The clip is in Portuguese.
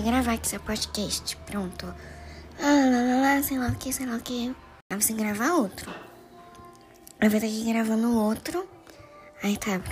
É gravar aqui seu podcast. Pronto. Ah, lá, lá, lá, sei lá o que, sei lá o que. Aí você gravar outro. Aí vai estar aqui gravando outro. Aí tá, pronto.